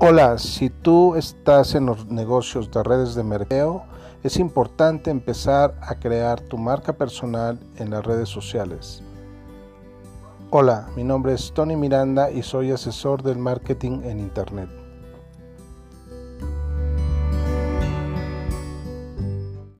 Hola, si tú estás en los negocios de redes de mercadeo, es importante empezar a crear tu marca personal en las redes sociales. Hola, mi nombre es Tony Miranda y soy asesor del marketing en Internet.